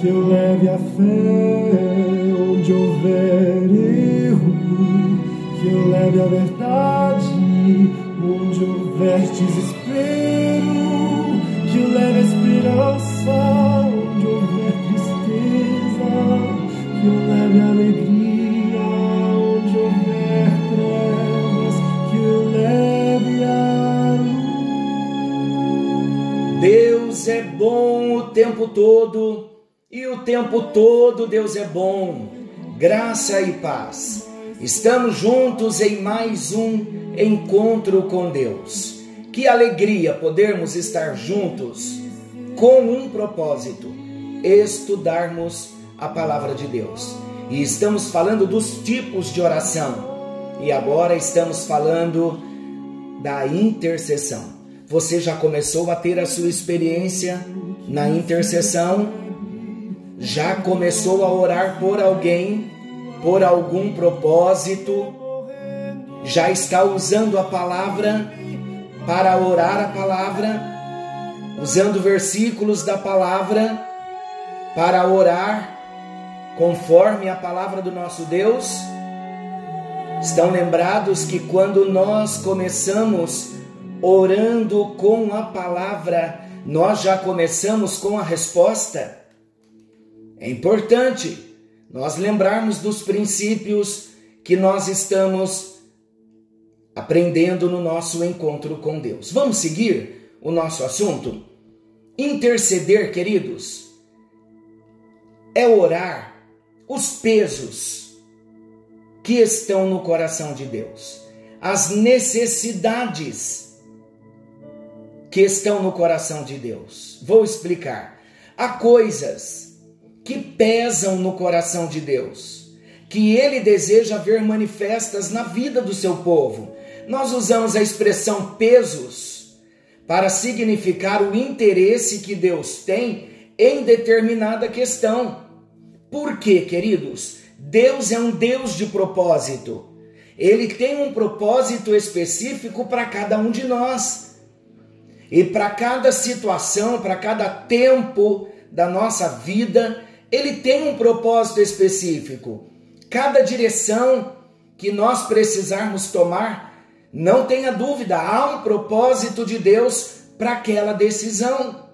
que eu leve a fé. Onde houver erro, que eu leve a verdade onde houver desespero, que eu leve a esperança, onde houver tristeza, que eu leve a alegria, onde houver trevas, que eu leve a. Deus é bom o tempo todo, e o tempo todo Deus é bom. Graça e paz. Estamos juntos em mais um encontro com Deus. Que alegria podermos estar juntos com um propósito: estudarmos a palavra de Deus. E estamos falando dos tipos de oração. E agora estamos falando da intercessão. Você já começou a ter a sua experiência na intercessão? Já começou a orar por alguém? por algum propósito, já está usando a palavra para orar a palavra, usando versículos da palavra para orar conforme a palavra do nosso Deus. Estão lembrados que quando nós começamos orando com a palavra, nós já começamos com a resposta? É importante nós lembrarmos dos princípios que nós estamos aprendendo no nosso encontro com Deus. Vamos seguir o nosso assunto? Interceder, queridos, é orar os pesos que estão no coração de Deus, as necessidades que estão no coração de Deus. Vou explicar. Há coisas que pesam no coração de Deus, que ele deseja ver manifestas na vida do seu povo. Nós usamos a expressão pesos para significar o interesse que Deus tem em determinada questão. Por quê, queridos? Deus é um Deus de propósito. Ele tem um propósito específico para cada um de nós. E para cada situação, para cada tempo da nossa vida, ele tem um propósito específico. Cada direção que nós precisarmos tomar, não tenha dúvida, há um propósito de Deus para aquela decisão.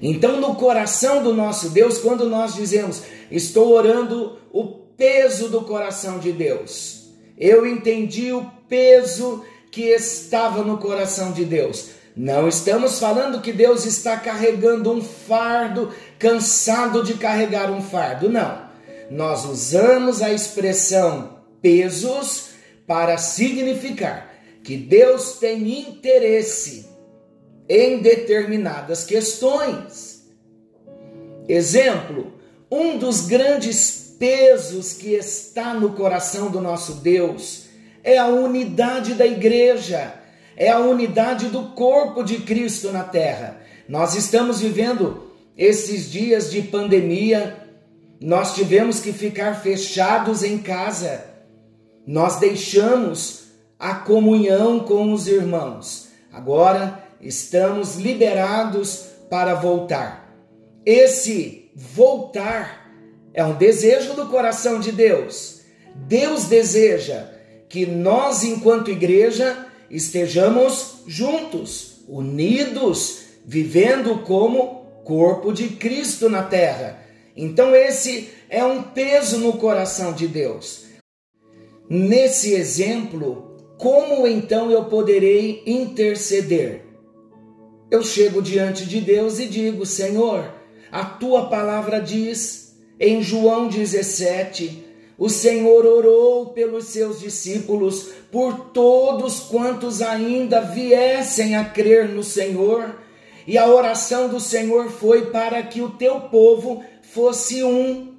Então, no coração do nosso Deus, quando nós dizemos, estou orando o peso do coração de Deus, eu entendi o peso que estava no coração de Deus. Não estamos falando que Deus está carregando um fardo, cansado de carregar um fardo. Não. Nós usamos a expressão pesos para significar que Deus tem interesse em determinadas questões. Exemplo, um dos grandes pesos que está no coração do nosso Deus é a unidade da igreja é a unidade do corpo de Cristo na terra. Nós estamos vivendo esses dias de pandemia, nós tivemos que ficar fechados em casa, nós deixamos a comunhão com os irmãos. Agora estamos liberados para voltar. Esse voltar é um desejo do coração de Deus. Deus deseja que nós, enquanto igreja, estejamos juntos, unidos, vivendo como corpo de Cristo na terra. Então, esse é um peso no coração de Deus. Nesse exemplo, como então eu poderei interceder? Eu chego diante de Deus e digo: Senhor, a tua palavra diz em João 17: o Senhor orou pelos seus discípulos, por todos quantos ainda viessem a crer no Senhor. E a oração do Senhor foi para que o teu povo fosse um,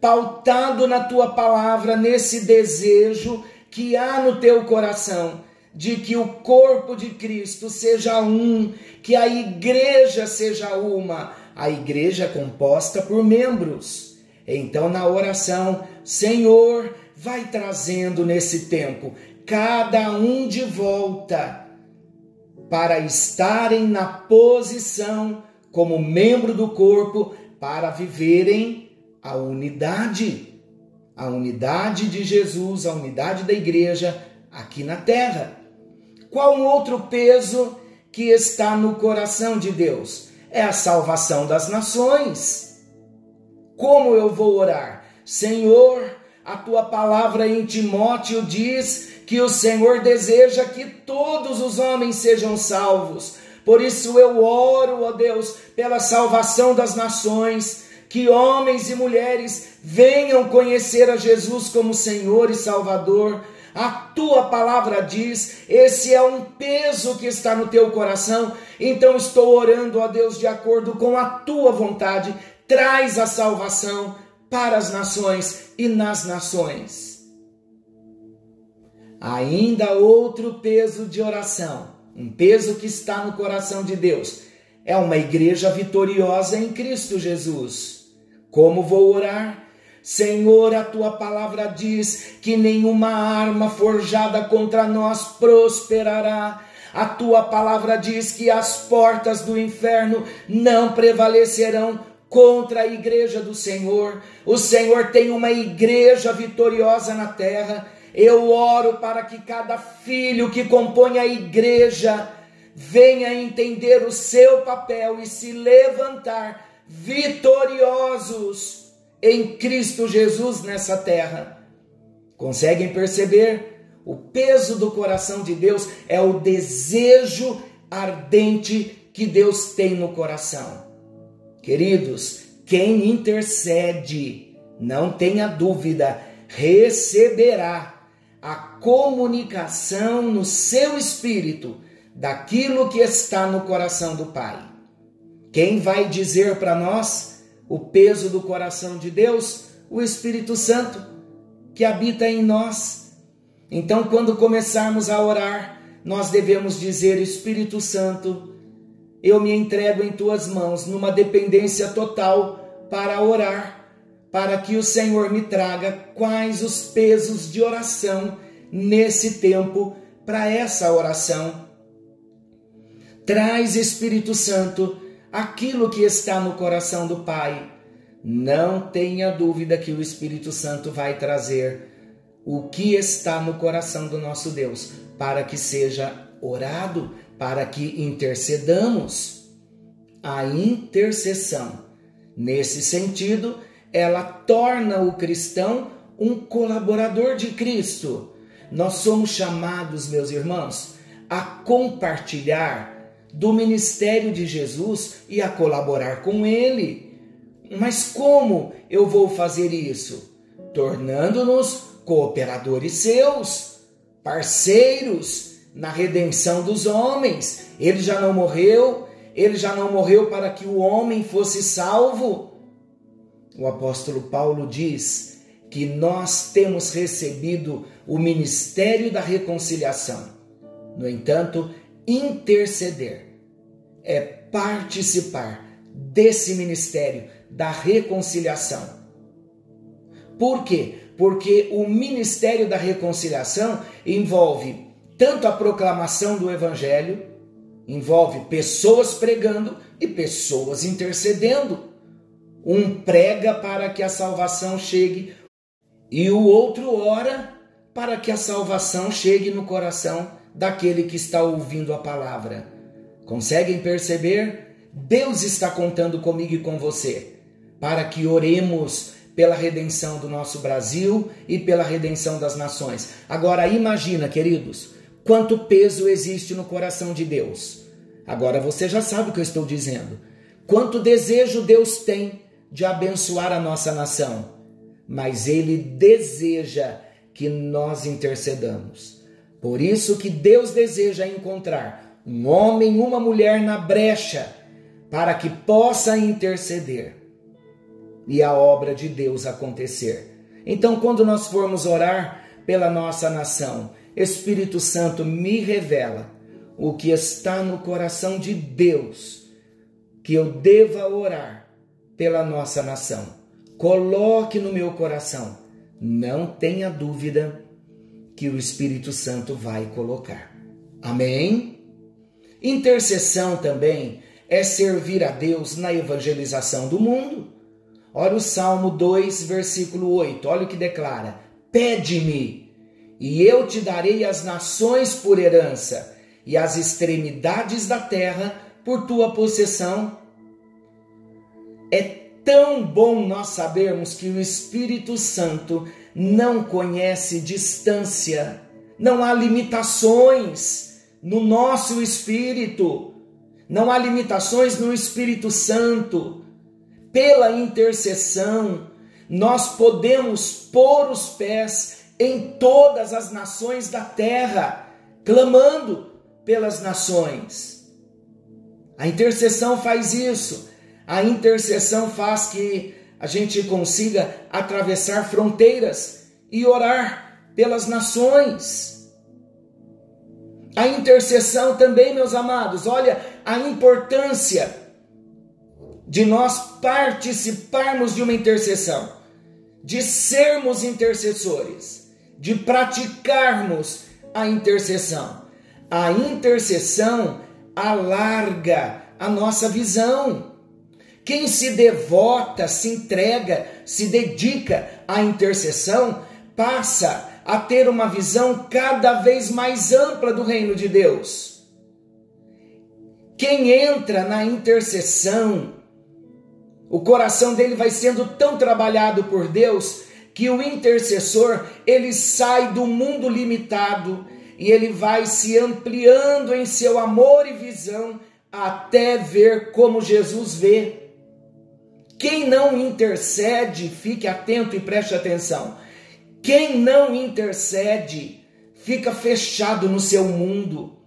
pautado na tua palavra, nesse desejo que há no teu coração de que o corpo de Cristo seja um, que a igreja seja uma, a igreja é composta por membros. Então, na oração, Senhor, vai trazendo nesse tempo cada um de volta para estarem na posição como membro do corpo para viverem a unidade, a unidade de Jesus, a unidade da igreja aqui na terra. Qual um outro peso que está no coração de Deus? É a salvação das nações. Como eu vou orar? Senhor, a tua palavra em Timóteo diz que o Senhor deseja que todos os homens sejam salvos. Por isso eu oro, ó Deus, pela salvação das nações, que homens e mulheres venham conhecer a Jesus como Senhor e Salvador. A tua palavra diz, esse é um peso que está no teu coração, então estou orando a Deus de acordo com a tua vontade, traz a salvação para as nações e nas nações. Ainda outro peso de oração, um peso que está no coração de Deus, é uma igreja vitoriosa em Cristo Jesus. Como vou orar? Senhor, a tua palavra diz que nenhuma arma forjada contra nós prosperará. A tua palavra diz que as portas do inferno não prevalecerão contra a igreja do Senhor. O Senhor tem uma igreja vitoriosa na terra. Eu oro para que cada filho que compõe a igreja venha entender o seu papel e se levantar vitoriosos em Cristo Jesus nessa terra. Conseguem perceber? O peso do coração de Deus é o desejo ardente que Deus tem no coração. Queridos, quem intercede, não tenha dúvida, receberá a comunicação no seu espírito daquilo que está no coração do Pai. Quem vai dizer para nós o peso do coração de Deus, o Espírito Santo que habita em nós. Então, quando começarmos a orar, nós devemos dizer: Espírito Santo, eu me entrego em tuas mãos numa dependência total para orar, para que o Senhor me traga quais os pesos de oração nesse tempo para essa oração. Traz, Espírito Santo, aquilo que está no coração do Pai. Não tenha dúvida que o Espírito Santo vai trazer o que está no coração do nosso Deus, para que seja orado, para que intercedamos. A intercessão, nesse sentido, ela torna o cristão um colaborador de Cristo. Nós somos chamados, meus irmãos, a compartilhar do ministério de Jesus e a colaborar com ele. Mas como eu vou fazer isso? Tornando-nos cooperadores seus, parceiros na redenção dos homens. Ele já não morreu, ele já não morreu para que o homem fosse salvo. O apóstolo Paulo diz que nós temos recebido o ministério da reconciliação. No entanto, interceder, é participar desse ministério da reconciliação. Por quê? Porque o ministério da reconciliação envolve tanto a proclamação do evangelho, envolve pessoas pregando e pessoas intercedendo. Um prega para que a salvação chegue e o outro ora para que a salvação chegue no coração daquele que está ouvindo a palavra. Conseguem perceber? Deus está contando comigo e com você para que oremos pela redenção do nosso Brasil e pela redenção das nações. Agora imagina, queridos, quanto peso existe no coração de Deus. Agora você já sabe o que eu estou dizendo. Quanto desejo Deus tem de abençoar a nossa nação. mas ele deseja que nós intercedamos. Por isso que Deus deseja encontrar um homem, uma mulher na brecha para que possa interceder e a obra de Deus acontecer. Então, quando nós formos orar pela nossa nação, Espírito Santo me revela o que está no coração de Deus, que eu deva orar pela nossa nação. Coloque no meu coração, não tenha dúvida que o Espírito Santo vai colocar. Amém? Intercessão também é servir a Deus na evangelização do mundo. Olha o Salmo 2, versículo 8. Olha o que declara: Pede-me, e eu te darei as nações por herança, e as extremidades da terra por tua possessão. É tão bom nós sabermos que o Espírito Santo não conhece distância, não há limitações no nosso espírito, não há limitações no Espírito Santo. Pela intercessão, nós podemos pôr os pés em todas as nações da terra, clamando pelas nações. A intercessão faz isso. A intercessão faz que a gente consiga atravessar fronteiras e orar pelas nações. A intercessão também, meus amados, olha a importância de nós participarmos de uma intercessão, de sermos intercessores, de praticarmos a intercessão. A intercessão alarga a nossa visão. Quem se devota, se entrega, se dedica à intercessão, passa a ter uma visão cada vez mais ampla do reino de Deus. Quem entra na intercessão, o coração dele vai sendo tão trabalhado por Deus que o intercessor, ele sai do mundo limitado e ele vai se ampliando em seu amor e visão até ver como Jesus vê. Quem não intercede, fique atento e preste atenção. Quem não intercede, fica fechado no seu mundo,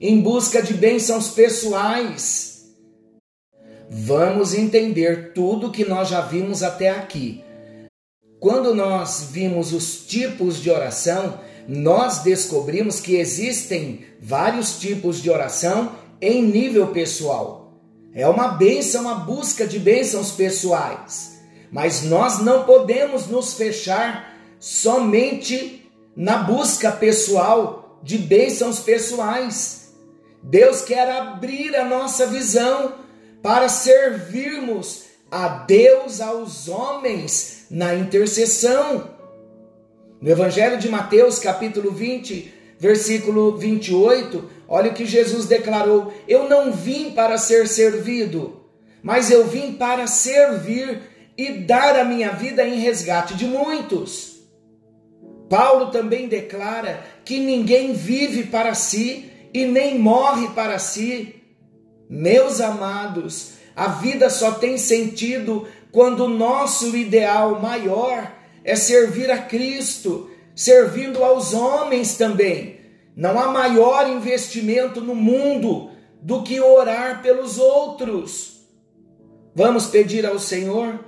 em busca de bênçãos pessoais. Vamos entender tudo que nós já vimos até aqui. Quando nós vimos os tipos de oração, nós descobrimos que existem vários tipos de oração em nível pessoal. É uma bênção a busca de bênçãos pessoais. Mas nós não podemos nos fechar somente na busca pessoal de bênçãos pessoais. Deus quer abrir a nossa visão para servirmos a Deus, aos homens, na intercessão. No Evangelho de Mateus, capítulo 20, versículo 28, olha o que Jesus declarou: Eu não vim para ser servido, mas eu vim para servir e dar a minha vida em resgate de muitos. Paulo também declara que ninguém vive para si e nem morre para si. Meus amados, a vida só tem sentido quando o nosso ideal maior é servir a Cristo, servindo aos homens também. Não há maior investimento no mundo do que orar pelos outros. Vamos pedir ao Senhor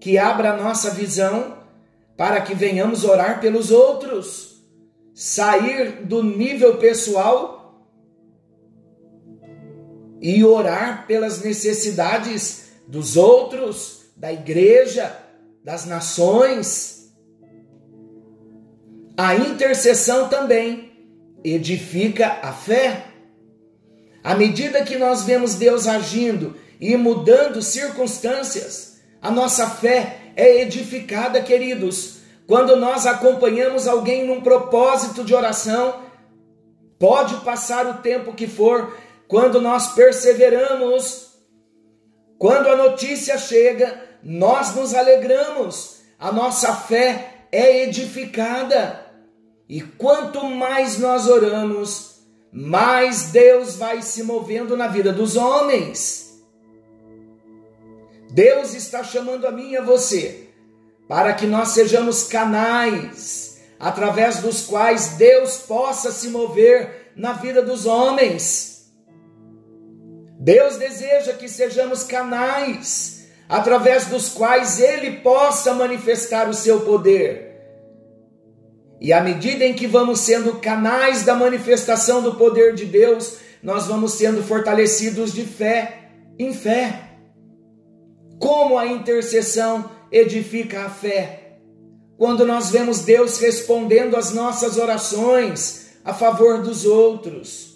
que abra a nossa visão para que venhamos orar pelos outros, sair do nível pessoal e orar pelas necessidades dos outros, da igreja, das nações. A intercessão também edifica a fé. À medida que nós vemos Deus agindo e mudando circunstâncias, a nossa fé é edificada, queridos. Quando nós acompanhamos alguém num propósito de oração, pode passar o tempo que for, quando nós perseveramos, quando a notícia chega, nós nos alegramos, a nossa fé é edificada. E quanto mais nós oramos, mais Deus vai se movendo na vida dos homens. Deus está chamando a mim e a você para que nós sejamos canais através dos quais Deus possa se mover na vida dos homens. Deus deseja que sejamos canais através dos quais Ele possa manifestar o seu poder. E à medida em que vamos sendo canais da manifestação do poder de Deus, nós vamos sendo fortalecidos de fé em fé. Como a intercessão edifica a fé? Quando nós vemos Deus respondendo às nossas orações a favor dos outros.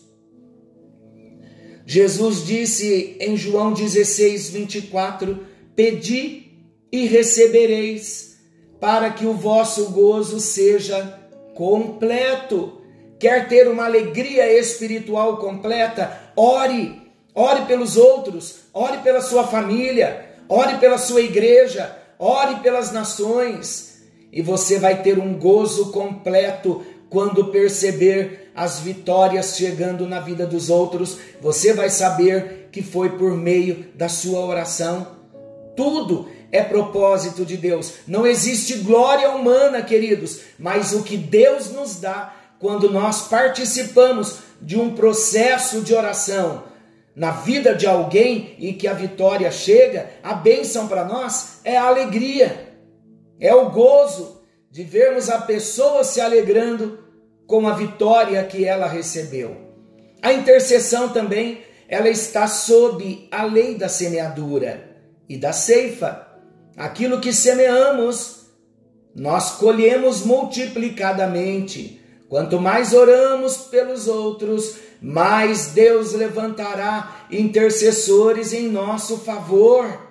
Jesus disse em João 16, 24: Pedi e recebereis para que o vosso gozo seja completo. Quer ter uma alegria espiritual completa? Ore, ore pelos outros, ore pela sua família, ore pela sua igreja, ore pelas nações, e você vai ter um gozo completo quando perceber as vitórias chegando na vida dos outros. Você vai saber que foi por meio da sua oração. Tudo é propósito de Deus. Não existe glória humana, queridos, mas o que Deus nos dá quando nós participamos de um processo de oração na vida de alguém e que a vitória chega, a bênção para nós é a alegria, é o gozo de vermos a pessoa se alegrando com a vitória que ela recebeu. A intercessão também, ela está sob a lei da semeadura e da ceifa. Aquilo que semeamos, nós colhemos multiplicadamente. Quanto mais oramos pelos outros, mais Deus levantará intercessores em nosso favor.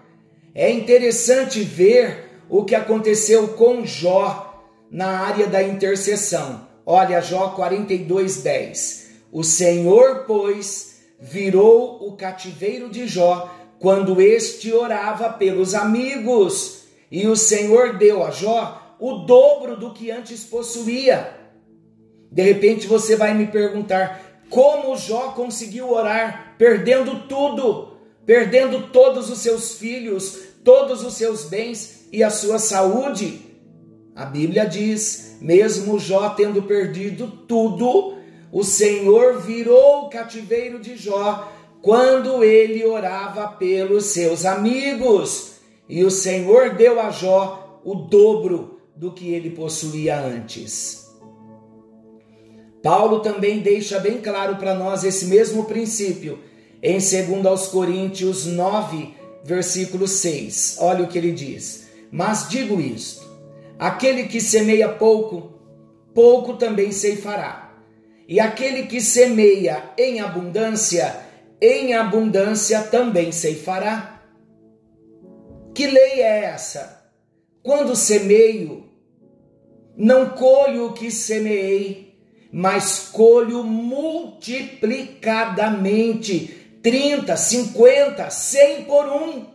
É interessante ver o que aconteceu com Jó na área da intercessão. Olha, Jó 42:10. O Senhor, pois, virou o cativeiro de Jó quando este orava pelos amigos, e o Senhor deu a Jó o dobro do que antes possuía. De repente você vai me perguntar como Jó conseguiu orar perdendo tudo, perdendo todos os seus filhos, todos os seus bens e a sua saúde. A Bíblia diz: mesmo Jó tendo perdido tudo, o Senhor virou o cativeiro de Jó quando ele orava pelos seus amigos, e o Senhor deu a Jó o dobro do que ele possuía antes. Paulo também deixa bem claro para nós esse mesmo princípio em 2 aos Coríntios 9, versículo 6. Olha o que ele diz: "Mas digo isto: aquele que semeia pouco, pouco também ceifará. E aquele que semeia em abundância, em abundância também ceifará. Que lei é essa? Quando semeio, não colho o que semeei, mas colho multiplicadamente 30, 50, 100 por um.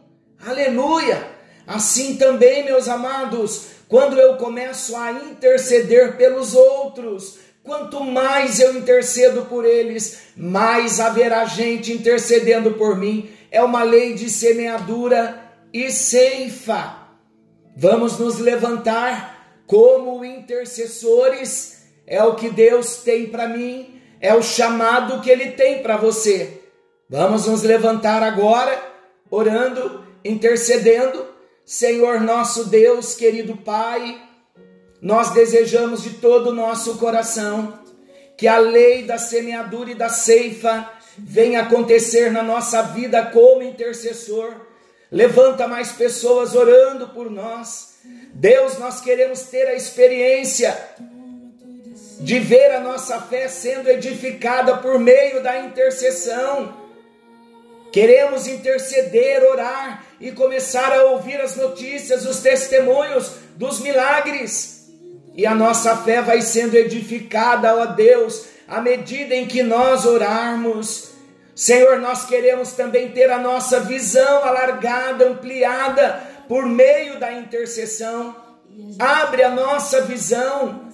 Aleluia! Assim também, meus amados, quando eu começo a interceder pelos outros, Quanto mais eu intercedo por eles, mais haverá gente intercedendo por mim. É uma lei de semeadura e ceifa. Vamos nos levantar como intercessores. É o que Deus tem para mim, é o chamado que Ele tem para você. Vamos nos levantar agora, orando, intercedendo. Senhor nosso Deus, querido Pai, nós desejamos de todo o nosso coração que a lei da semeadura e da ceifa venha acontecer na nossa vida como intercessor. Levanta mais pessoas orando por nós. Deus, nós queremos ter a experiência de ver a nossa fé sendo edificada por meio da intercessão. Queremos interceder, orar e começar a ouvir as notícias, os testemunhos dos milagres e a nossa fé vai sendo edificada, ó Deus, à medida em que nós orarmos. Senhor, nós queremos também ter a nossa visão alargada, ampliada por meio da intercessão. Abre a nossa visão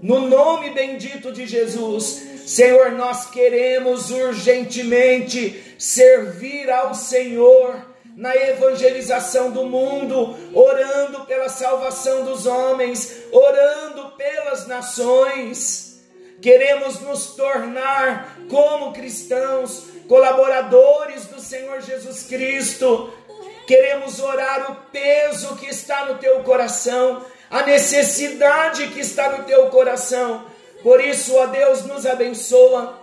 no nome bendito de Jesus. Senhor, nós queremos urgentemente servir ao Senhor na evangelização do mundo, orando pela salvação dos homens, orando pelas nações. Queremos nos tornar, como cristãos, colaboradores do Senhor Jesus Cristo. Queremos orar o peso que está no teu coração, a necessidade que está no teu coração. Por isso, ó Deus, nos abençoa.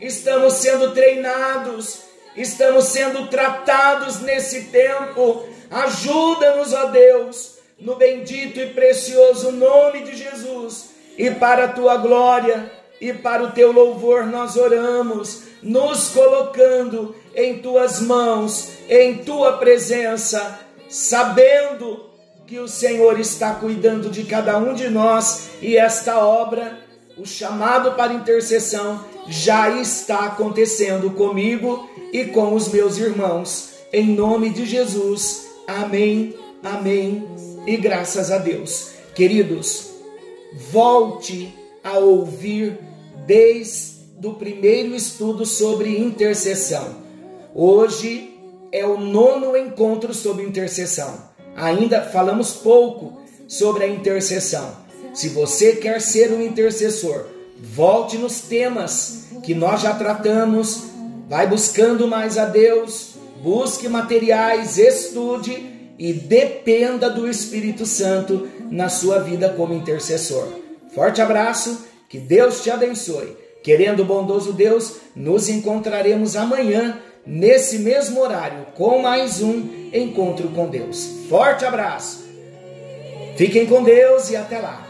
Estamos sendo treinados estamos sendo tratados nesse tempo. Ajuda-nos, ó Deus, no bendito e precioso nome de Jesus, e para a tua glória e para o teu louvor nós oramos, nos colocando em tuas mãos, em tua presença, sabendo que o Senhor está cuidando de cada um de nós e esta obra, o chamado para intercessão, já está acontecendo comigo e com os meus irmãos. Em nome de Jesus. Amém, amém e graças a Deus. Queridos, volte a ouvir desde o primeiro estudo sobre intercessão. Hoje é o nono encontro sobre intercessão. Ainda falamos pouco sobre a intercessão. Se você quer ser um intercessor, volte nos temas que nós já tratamos Vai buscando mais a Deus, busque materiais, estude e dependa do Espírito Santo na sua vida como intercessor. Forte abraço, que Deus te abençoe. Querendo o bondoso Deus, nos encontraremos amanhã, nesse mesmo horário, com mais um encontro com Deus. Forte abraço. Fiquem com Deus e até lá.